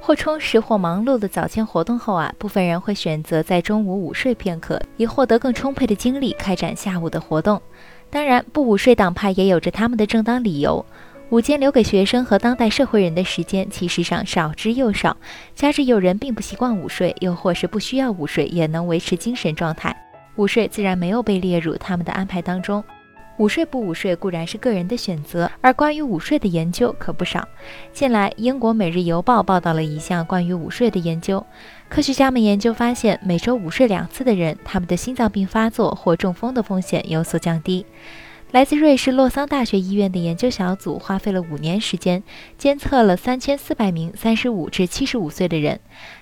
或充实或忙碌的早间活动后啊，部分人会选择在中午午睡片刻，以获得更充沛的精力开展下午的活动。当然，不午睡党派也有着他们的正当理由。午间留给学生和当代社会人的时间，其实上少之又少。加之有人并不习惯午睡，又或是不需要午睡也能维持精神状态，午睡自然没有被列入他们的安排当中。午睡不午睡固然是个人的选择，而关于午睡的研究可不少。近来，英国《每日邮报》报道了一项关于午睡的研究。科学家们研究发现，每周午睡两次的人，他们的心脏病发作或中风的风险有所降低。来自瑞士洛桑大学医院的研究小组花费了五年时间，监测了三千四百名三十五至七十五岁的人。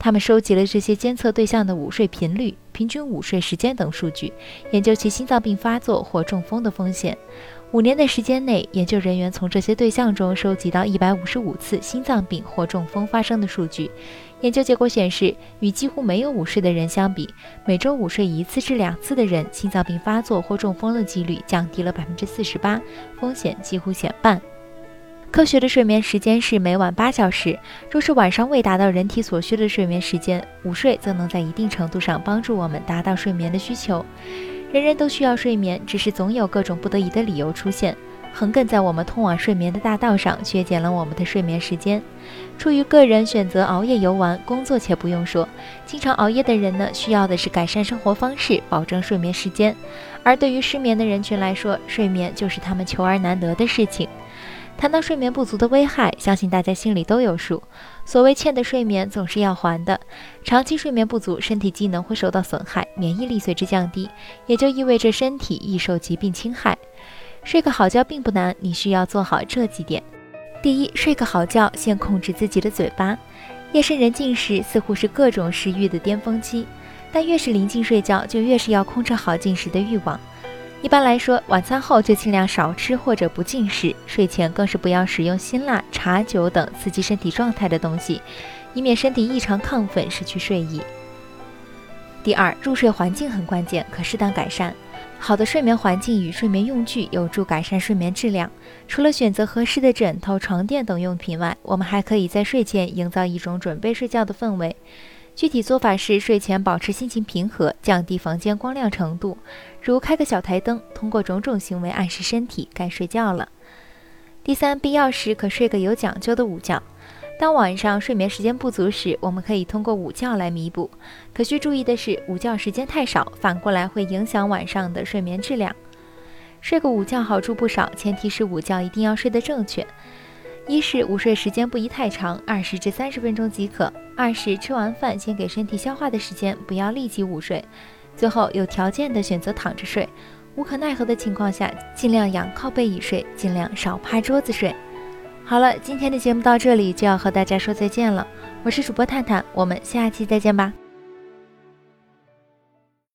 他们收集了这些监测对象的午睡频率、平均午睡时间等数据，研究其心脏病发作或中风的风险。五年的时间内，研究人员从这些对象中收集到一百五十五次心脏病或中风发生的数据。研究结果显示，与几乎没有午睡的人相比，每周午睡一次至两次的人，心脏病发作或中风的几率降低了百分之四十八，风险几乎减半。科学的睡眠时间是每晚八小时。若是晚上未达到人体所需的睡眠时间，午睡则能在一定程度上帮助我们达到睡眠的需求。人人都需要睡眠，只是总有各种不得已的理由出现，横亘在我们通往睡眠的大道上，削减了我们的睡眠时间。出于个人选择熬夜游玩、工作且不用说，经常熬夜的人呢，需要的是改善生活方式，保证睡眠时间。而对于失眠的人群来说，睡眠就是他们求而难得的事情。谈到睡眠不足的危害，相信大家心里都有数。所谓欠的睡眠总是要还的，长期睡眠不足，身体机能会受到损害，免疫力随之降低，也就意味着身体易受疾病侵害。睡个好觉并不难，你需要做好这几点：第一，睡个好觉，先控制自己的嘴巴。夜深人静时，似乎是各种食欲的巅峰期，但越是临近睡觉，就越是要控制好进食的欲望。一般来说，晚餐后就尽量少吃或者不进食，睡前更是不要使用辛辣、茶酒等刺激身体状态的东西，以免身体异常亢奋，失去睡意。第二，入睡环境很关键，可适当改善。好的睡眠环境与睡眠用具有助改善睡眠质量。除了选择合适的枕头、床垫等用品外，我们还可以在睡前营造一种准备睡觉的氛围。具体做法是，睡前保持心情平和，降低房间光亮程度，如开个小台灯，通过种种行为暗示身体该睡觉了。第三，必要时可睡个有讲究的午觉。当晚上睡眠时间不足时，我们可以通过午觉来弥补。可需注意的是，午觉时间太少，反过来会影响晚上的睡眠质量。睡个午觉好处不少，前提是午觉一定要睡得正确。一是午睡时间不宜太长，二十至三十分钟即可；二是吃完饭先给身体消化的时间，不要立即午睡。最后有条件的选择躺着睡，无可奈何的情况下，尽量仰靠背椅睡，尽量少趴桌子睡。好了，今天的节目到这里就要和大家说再见了，我是主播探探，我们下期再见吧。